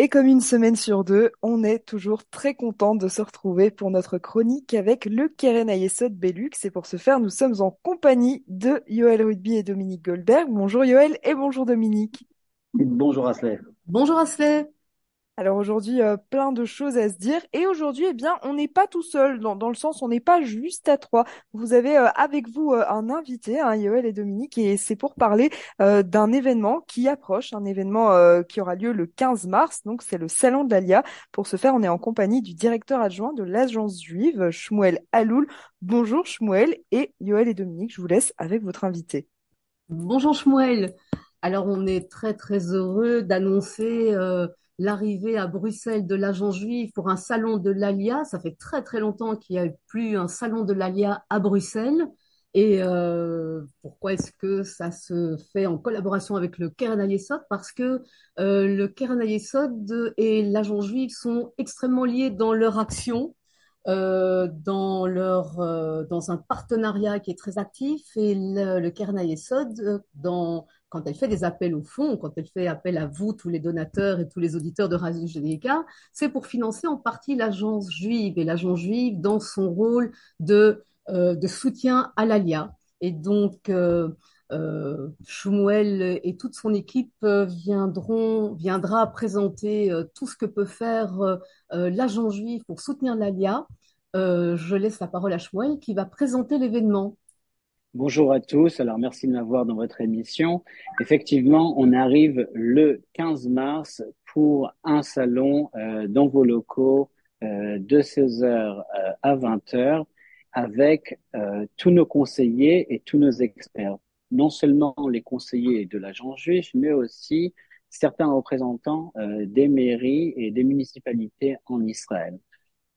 Et comme une semaine sur deux, on est toujours très content de se retrouver pour notre chronique avec le Keren Ayesod Belux. Et pour ce faire, nous sommes en compagnie de Yoël Rugby et Dominique Goldberg. Bonjour Yoël et bonjour Dominique. Bonjour Asley. Bonjour Asley. Alors aujourd'hui, euh, plein de choses à se dire. Et aujourd'hui, eh bien, on n'est pas tout seul, dans, le sens, on n'est pas juste à trois. Vous avez euh, avec vous euh, un invité, hein, Yoël et Dominique, et c'est pour parler d'un événement qui approche, un événement qui aura lieu le 15 mars. Donc c'est le Salon de l'Alia. Pour ce faire, on est en compagnie du directeur adjoint de l'agence juive, Shmuel Aloul. Bonjour Shmuel et Yoël et Dominique, je vous laisse avec votre invité. Bonjour Shmuel. Alors on est très très heureux d'annoncer l'arrivée à Bruxelles de l'agent juif pour un salon de l'ALIA. Ça fait très très longtemps qu'il n'y a plus un salon de l'ALIA à Bruxelles. Et euh, pourquoi est-ce que ça se fait en collaboration avec le Keren Ayesod Parce que euh, le Keren Ayesod et l'agent juif sont extrêmement liés dans leur action, euh, dans leur euh, dans un partenariat qui est très actif et le, le Keren Ayesod euh, dans quand elle fait des appels au fond, quand elle fait appel à vous, tous les donateurs et tous les auditeurs de Radio Généca, c'est pour financer en partie l'agence juive et l'agence juive dans son rôle de, de soutien à l'ALIA. Et donc, euh, et toute son équipe viendront, viendra présenter tout ce que peut faire l'agent juif pour soutenir l'ALIA. Je laisse la parole à Shmuel qui va présenter l'événement. Bonjour à tous. Alors, merci de m'avoir dans votre émission. Effectivement, on arrive le 15 mars pour un salon euh, dans vos locaux euh, de 16h euh, à 20h avec euh, tous nos conseillers et tous nos experts. Non seulement les conseillers de l'agent juif, mais aussi certains représentants euh, des mairies et des municipalités en Israël.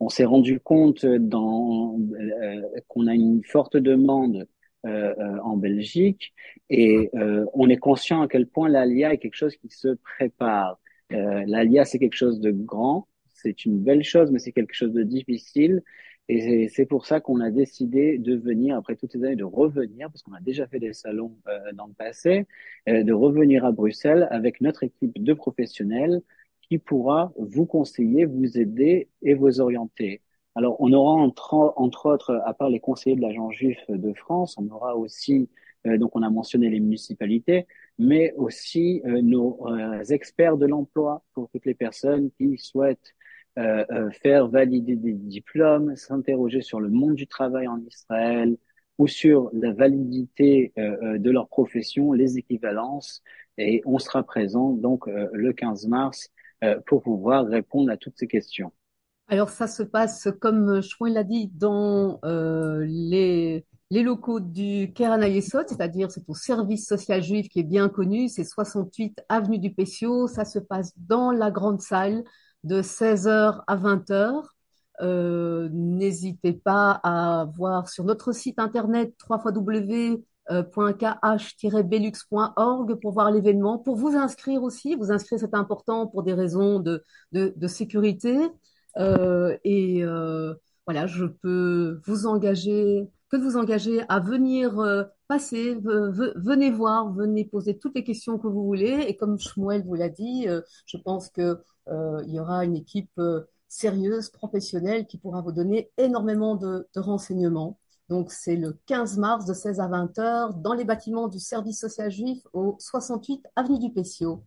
On s'est rendu compte dans, euh, qu'on a une forte demande euh, euh, en Belgique et euh, on est conscient à quel point l'ALIA est quelque chose qui se prépare. Euh, L'ALIA, c'est quelque chose de grand, c'est une belle chose, mais c'est quelque chose de difficile. Et c'est pour ça qu'on a décidé de venir, après toutes ces années, de revenir, parce qu'on a déjà fait des salons euh, dans le passé, euh, de revenir à Bruxelles avec notre équipe de professionnels qui pourra vous conseiller, vous aider et vous orienter. Alors, on aura entre, entre autres, à part les conseillers de l'agent juif de France, on aura aussi, euh, donc on a mentionné les municipalités, mais aussi euh, nos euh, experts de l'emploi pour toutes les personnes qui souhaitent euh, euh, faire valider des diplômes, s'interroger sur le monde du travail en Israël ou sur la validité de leur profession, les équivalences, et on sera présent donc le 15 mars pour pouvoir répondre à toutes ces questions. Alors ça se passe, comme Chouin l'a dit, dans euh, les, les locaux du Ayesod, c'est-à-dire c'est au service social juif qui est bien connu, c'est 68 avenue du Pessio, ça se passe dans la grande salle de 16h à 20h. Euh, N'hésitez pas à voir sur notre site internet www.kh-belux.org pour voir l'événement, pour vous inscrire aussi. Vous inscrire, c'est important pour des raisons de, de, de sécurité. Euh, et euh, voilà, je peux vous engager, que vous engager à venir euh, passer, venez voir, venez poser toutes les questions que vous voulez. Et comme Shmuel vous l'a dit, je pense que il y aura une équipe sérieuse, professionnelle, qui pourra vous donner énormément de, de renseignements. Donc, c'est le 15 mars de 16 à 20 heures dans les bâtiments du service social juif au 68 avenue du Pessio.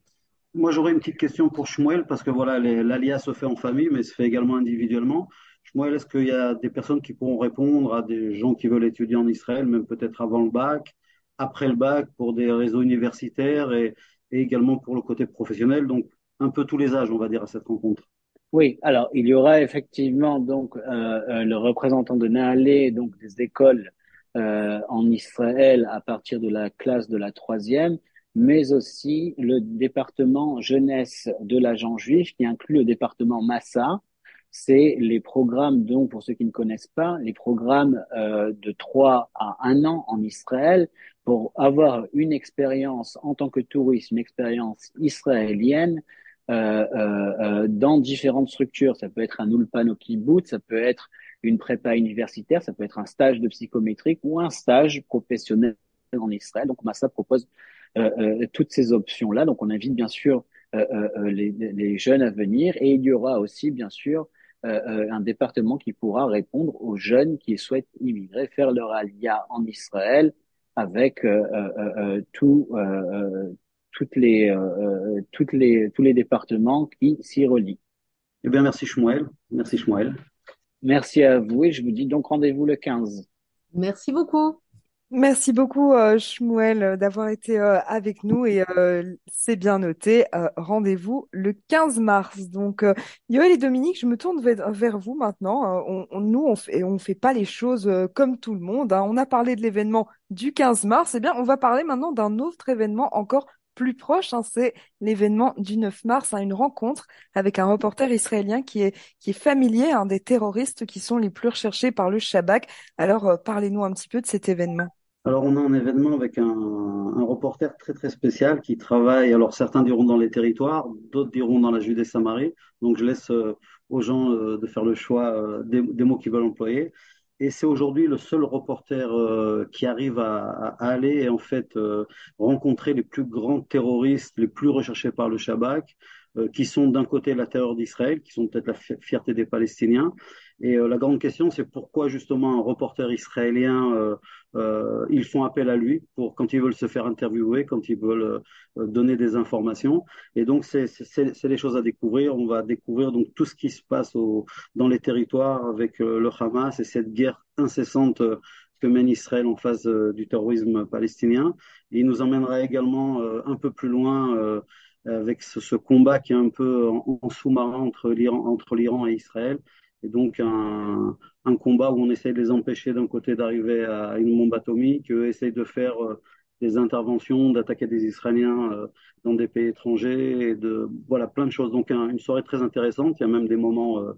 Moi, j'aurais une petite question pour Shmuel, parce que voilà, l'ALIA se fait en famille, mais se fait également individuellement. Shmuel, est-ce qu'il y a des personnes qui pourront répondre à des gens qui veulent étudier en Israël, même peut-être avant le bac, après le bac, pour des réseaux universitaires et, et également pour le côté professionnel, donc un peu tous les âges, on va dire, à cette rencontre. Oui, alors il y aura effectivement donc euh, euh, le représentant de Nahalé, donc des écoles euh, en Israël à partir de la classe de la troisième, mais aussi le département jeunesse de l'agent juif qui inclut le département Massa. C'est les programmes, donc pour ceux qui ne connaissent pas, les programmes euh, de 3 à 1 an en Israël pour avoir une expérience en tant que touriste, une expérience israélienne dans différentes structures. Ça peut être un ulpan au kibbutz, ça peut être une prépa universitaire, ça peut être un stage de psychométrique ou un stage professionnel en Israël. Donc Massa propose euh, euh, toutes ces options-là. Donc, on invite bien sûr les, les, jeunes à venir. Et il y aura aussi, bien sûr, un département qui pourra répondre aux jeunes qui souhaitent immigrer, faire leur alia en Israël avec tout, toutes les, toutes les, tous les départements qui s'y relient. Eh bien, merci Shmuel. Merci Shmuel. Merci à vous et je vous dis donc rendez-vous le 15. Merci beaucoup. Merci beaucoup, euh, Shmuel, euh, d'avoir été euh, avec nous et c'est bien noté. Rendez-vous le 15 mars. Donc, Yoël et Dominique, je me tourne vers, vous maintenant. On, nous, on fait, on fait pas les choses comme tout le monde. Hein. On a parlé de l'événement du 15 mars. Eh bien, on va parler maintenant d'un autre événement encore plus proche, hein, c'est l'événement du 9 mars, hein, une rencontre avec un reporter israélien qui est, qui est familier hein, des terroristes qui sont les plus recherchés par le Shabak. Alors, euh, parlez-nous un petit peu de cet événement. Alors, on a un événement avec un, un, reporter très très spécial qui travaille. Alors, certains diront dans les territoires, d'autres diront dans la Judée-Samarie. Donc, je laisse euh, aux gens euh, de faire le choix des, des mots qu'ils veulent employer. Et c'est aujourd'hui le seul reporter euh, qui arrive à, aller et en fait euh, rencontrer les plus grands terroristes, les plus recherchés par le Shabak, qui sont d'un côté la terreur d'Israël, qui sont peut-être la fierté des Palestiniens. Et la grande question, c'est pourquoi justement un reporter israélien, ils font appel à lui pour quand ils veulent se faire interviewer, quand ils veulent donner des informations. Et donc c'est des choses à découvrir. On va découvrir donc tout ce qui se passe au, dans les territoires avec le Hamas et cette guerre incessante que mène Israël en face du terrorisme palestinien. Et il nous emmènera également un peu plus loin avec ce, combat qui est un peu en, sous-marin entre l'Iran, et Israël. Et donc un, combat où on essaye de les empêcher d'un côté d'arriver à une bombe atomique, eux essayent de faire euh, des interventions, d'attaquer des Israéliens euh, dans des pays étrangers, et de voilà plein de choses. Donc un, une soirée très intéressante. Il y a même des moments euh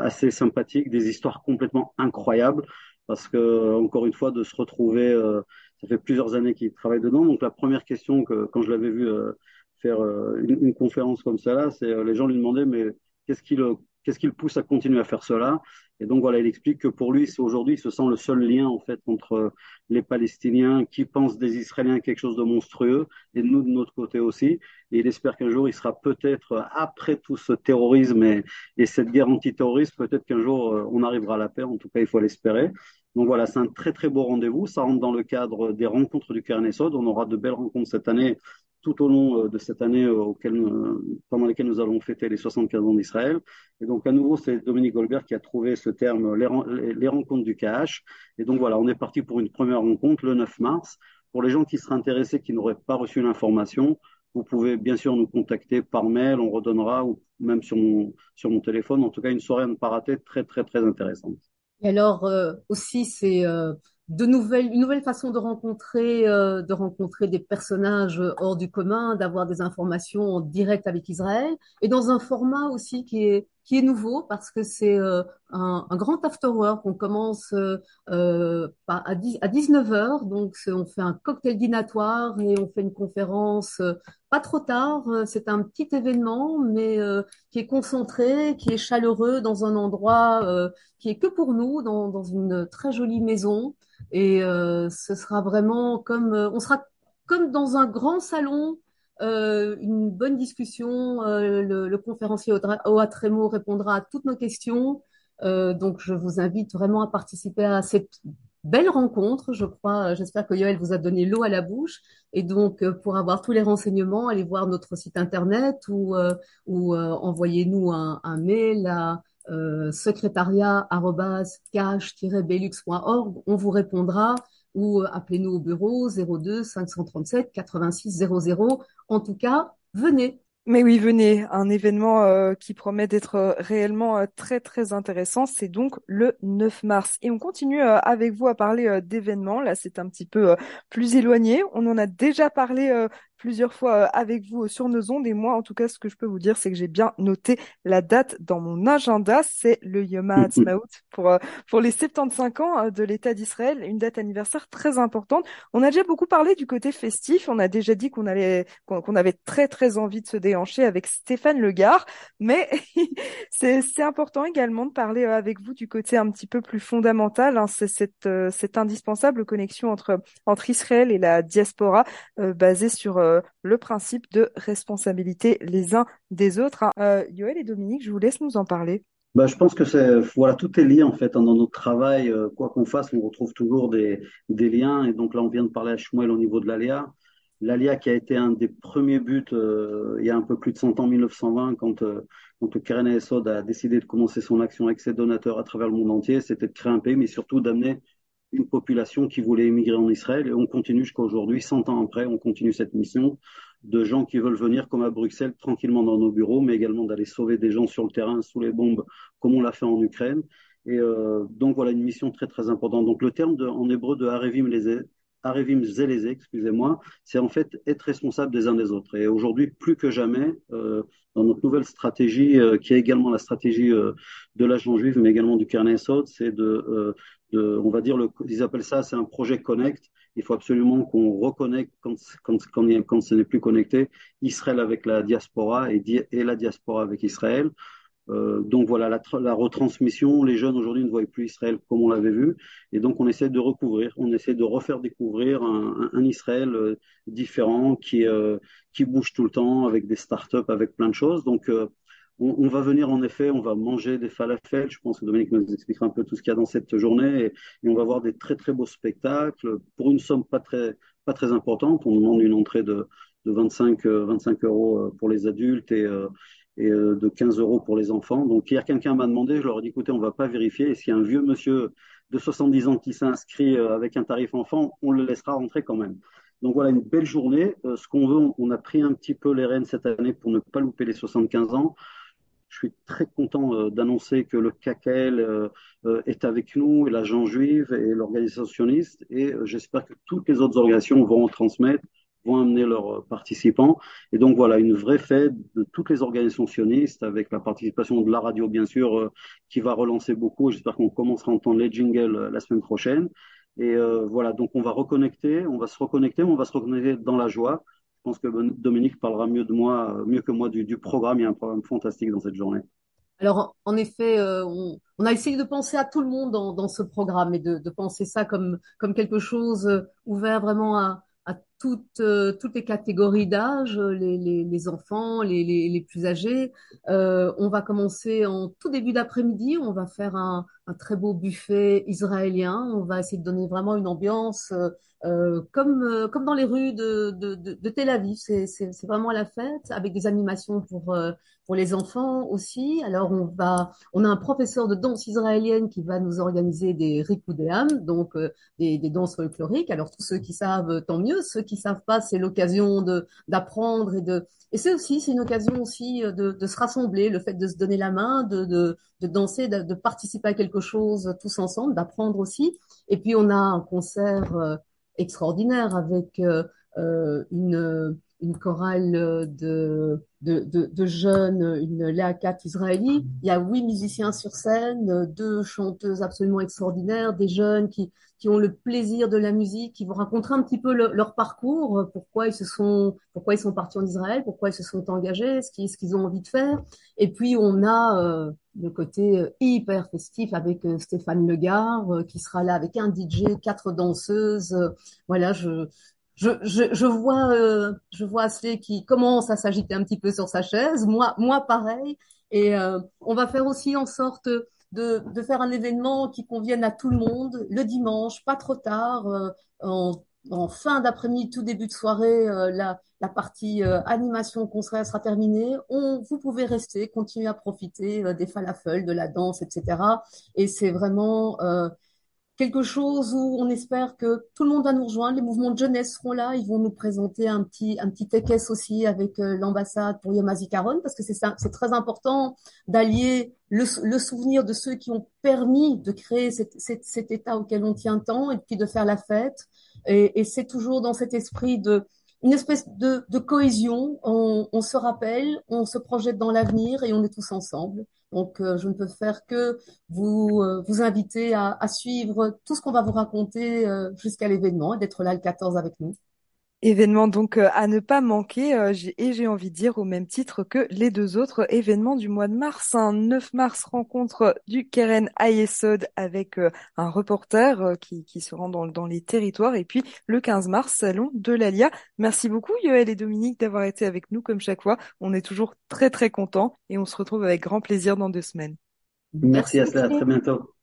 assez sympathiques, des histoires complètement incroyables, parce que encore une fois de se retrouver, ça fait plusieurs années qu'ils travaillent dedans. Donc la première question que quand je l'avais vu faire euh, une, conférence comme cela, c'est euh, les gens lui demandaient mais qu'est-ce qui le qu'est-ce qui le pousse à continuer à faire cela? Et donc voilà, il explique que pour lui, c'est aujourd'hui, il se sent le seul lien en fait entre les Palestiniens qui pensent des Israéliens quelque chose de monstrueux et nous de notre côté aussi. Et il espère qu'un jour, il sera peut-être après tout ce terrorisme et, et cette guerre antiterroriste, peut-être qu'un jour euh, on arrivera à la paix. En tout cas, il faut l'espérer. Donc voilà, c'est un très très beau rendez-vous. Ça rentre dans le cadre des rencontres du Sod. On aura de belles rencontres cette année tout au long euh, de cette année euh, auquel, pendant laquelle nous allons fêter les 75 ans d'Israël. Et donc, à nouveau, c'est Dominique Goldberg qui a trouvé ce terme, les, rencontres du KH. Et donc, voilà, on est parti pour une première rencontre le 9 mars. Pour les gens qui seraient intéressés, qui n'auraient pas reçu l'information, vous pouvez bien sûr nous contacter par mail, on redonnera, ou même sur mon, téléphone. En tout cas, une soirée à ne pas rater, très, très, très intéressante. Et alors, euh, aussi, c'est euh, de nouvelles, une nouvelle façon de rencontrer, euh, de rencontrer des personnages hors du commun, d'avoir des informations en direct avec Israël, et dans un format aussi qui est qui est nouveau parce que c'est euh, un, grand after work. On commence euh, euh à, 10, à 19 heures, donc on fait un cocktail dînatoire et on fait une conférence pas trop tard. C'est un petit événement, mais qui est concentré, qui est chaleureux dans un endroit qui est que pour nous, dans, dans une très jolie maison. Et ce sera vraiment comme, on sera comme dans un grand salon, euh, une bonne discussion. Euh, le, conférencier Oatremo répondra à toutes nos questions. Euh, donc, je vous invite vraiment à participer à cette belle rencontre. Je crois, j'espère que Yoël vous a donné l'eau à la bouche. Et donc, pour avoir tous les renseignements, allez voir notre site internet ou, ou envoyez-nous un, mail à secrétariat-belux.org, on vous répondra ou appelez-nous au bureau 02 537 86 00. En tout cas, venez. Mais oui, venez, un événement euh, qui promet d'être euh, réellement euh, très très intéressant, c'est donc le 9 mars. Et on continue avec vous à parler d'événements, là c'est un petit peu plus éloigné, on en a déjà parlé plusieurs fois avec vous sur nos ondes. Et moi en tout cas ce que je peux vous dire c'est que j'ai bien noté la date dans mon agenda, c'est le Yom HaAtzmaut pour, pour les 75 ans de l'État d'Israël, une date anniversaire très importante. On a déjà beaucoup parlé du côté festif, on a déjà dit qu'on allait qu'on avait très très envie de se déhancher avec Stéphane Legard, mais c'est important également de parler avec vous du côté un petit peu plus fondamental, hein, c'est cette, cette indispensable connexion entre, entre Israël et la diaspora euh, basée sur euh, le principe de responsabilité les uns des autres. hein. Euh, Yoël et Dominique, je vous laisse nous en parler. Bah, je pense que c'est, voilà, tout est lié en fait hein, dans notre travail. euh, quoi qu'on fasse, on retrouve toujours des, liens. Et donc là, on vient de parler à Shmuel au niveau de l'ALIA. L'ALIA qui a été un des premiers buts euh, il y a un peu plus de 100 ans, 1920, quand, euh, quand Keren Esod a décidé de commencer son action avec ses donateurs à travers le monde entier, c'était de créer un pays, mais surtout d'amener une population qui voulait émigrer en Israël. Et on continue jusqu'à aujourd'hui, 100 ans après, on continue cette mission de gens qui veulent venir comme à Bruxelles tranquillement dans nos bureaux, mais également d'aller sauver des gens sur le terrain sous les bombes, comme on l'a fait en Ukraine. Et euh, donc voilà une mission très très importante. Donc le terme en hébreu de Harevim les Arevim Zeleze, excusez-moi, c'est en fait être responsable des uns des autres. Et aujourd'hui, plus que jamais, euh, dans notre nouvelle stratégie, euh, qui est également la stratégie euh, de l'agent juif, mais également du Carnet Sod, c'est de, euh, de, on va dire, le, ils appellent ça, c'est un projet Connect. Il faut absolument qu'on reconnecte quand, quand, quand, quand ce n'est plus connecté, Israël avec la diaspora et, et la diaspora avec Israël. Euh, donc voilà, la, retransmission, les jeunes aujourd'hui ne voient plus Israël comme on l'avait vu, et donc on essaie de recouvrir, on essaie de refaire découvrir un, Israël euh, différent qui, euh, qui bouge tout le temps avec des startups, avec plein de choses. Donc on, on, va venir en effet, on va manger des falafels. Je pense que Dominique nous expliquera un peu tout ce qu'il y a dans cette journée, et, et, on va voir des très très beaux spectacles pour une somme pas très pas très importante. On demande une entrée de, de 25 25 euros pour les adultes et et de 15 euros pour les enfants. Donc hier, quelqu'un m'a demandé, je leur ai dit, écoutez, on ne va pas vérifier. Et s'il y a un vieux monsieur de 70 ans qui s'inscrit avec un tarif enfant, on le laissera rentrer quand même. Donc voilà, une belle journée. Euh, ce qu'on veut, on a pris un petit peu les rênes cette année pour ne pas louper les 75 ans. Je suis très content euh, d'annoncer que le euh, est avec nous, et l'agent juive et l'organisation sioniste. Et j'espère que toutes les autres organisations vont en transmettre vont amener leurs participants. Et donc voilà, une vraie fête de toutes les organisations sionistes, avec la participation de la radio, bien sûr, euh, qui va relancer beaucoup. J'espère qu'on commencera à entendre les jingles la semaine prochaine. Et euh, voilà, donc on va reconnecter, on va se reconnecter, on va se reconnecter dans la joie. Je pense que Dominique parlera mieux de moi, mieux que moi du, programme. Il y a un programme fantastique dans cette journée. Alors, en effet, euh, on, a essayé de penser à tout le monde dans, ce programme et de, de, penser ça comme, comme quelque chose ouvert vraiment à, à toutes, euh, toutes les catégories d'âge, les, enfants, les, plus âgés. Euh, on va commencer en tout début d'après-midi, on va faire un, très beau buffet israélien. On va essayer de donner vraiment une ambiance euh, comme, comme dans les rues de, de, Tel Aviv. C'est vraiment la fête avec des animations pour, pour les enfants aussi. Alors on va, on a un professeur de danse israélienne qui va nous organiser des rikudéam, donc des, des danses folkloriques. Alors tous ceux qui savent, tant mieux. Qui savent pas, c'est l'occasion de d'apprendre et de et c'est aussi c'est une occasion aussi de, de se rassembler, le fait de se donner la main, de de, de danser, de, de, participer à quelque chose tous ensemble, d'apprendre aussi. Et puis on a un concert euh, extraordinaire avec euh, une une chorale de, de, de, de jeunes, une Léakat israélie. Il y a huit musiciens sur scène, deux chanteuses absolument extraordinaires, des jeunes qui, qui ont le plaisir de la musique, qui vont raconter un petit peu le, leur parcours, pourquoi ils se sont, pourquoi ils sont partis en Israël, pourquoi ils se sont engagés, ce qu'ils, ce qu'ils ont envie de faire. Et puis on a euh, le côté hyper festif avec euh, Stéphane Legard euh, qui sera là avec un DJ, quatre danseuses. voilà, je je, je, je, vois, euh, je vois qui commence à s'agiter un petit peu sur sa chaise. Moi, moi pareil. Et euh, on va faire aussi en sorte de, de, faire un événement qui convienne à tout le monde le dimanche, pas trop tard, euh, en, en, fin d'après-midi, tout début de soirée, euh, la, la partie euh, animation concert sera terminée. On, vous pouvez rester, continuer à profiter euh, des falafels, de la danse, etc. Et c'est vraiment quelque chose où on espère que tout le monde va nous rejoindre. Les mouvements de jeunesse seront là. Ils vont nous présenter un petit, un petit aussi avec euh, l'ambassade pour Yom HaZikaron parce que c'est c'est très important d'allier le, le, souvenir de ceux qui ont permis de créer cet, état auquel on tient tant et puis de faire la fête. Et c'est toujours dans cet esprit de, une espèce de, de cohésion. On, on, se rappelle, on se projette dans l'avenir et on est tous ensemble. Donc, euh, je ne peux faire que vous euh, vous inviter à, à, suivre tout ce qu'on va vous raconter euh, jusqu'à l'événement et d'être là le 14 avec nous. Événement donc euh, à ne pas manquer euh, et j'ai envie de dire au même titre que les deux autres événements du mois de mars. Un 9 mars rencontre du Keren Ayesod avec euh, un reporter qui, qui se rend dans, dans, les territoires et puis le 15 mars salon de l'Alia. Merci beaucoup Yoël et Dominique d'avoir été avec nous comme chaque fois. On est toujours très très contents et on se retrouve avec grand plaisir dans deux semaines. Merci, Merci à très bientôt.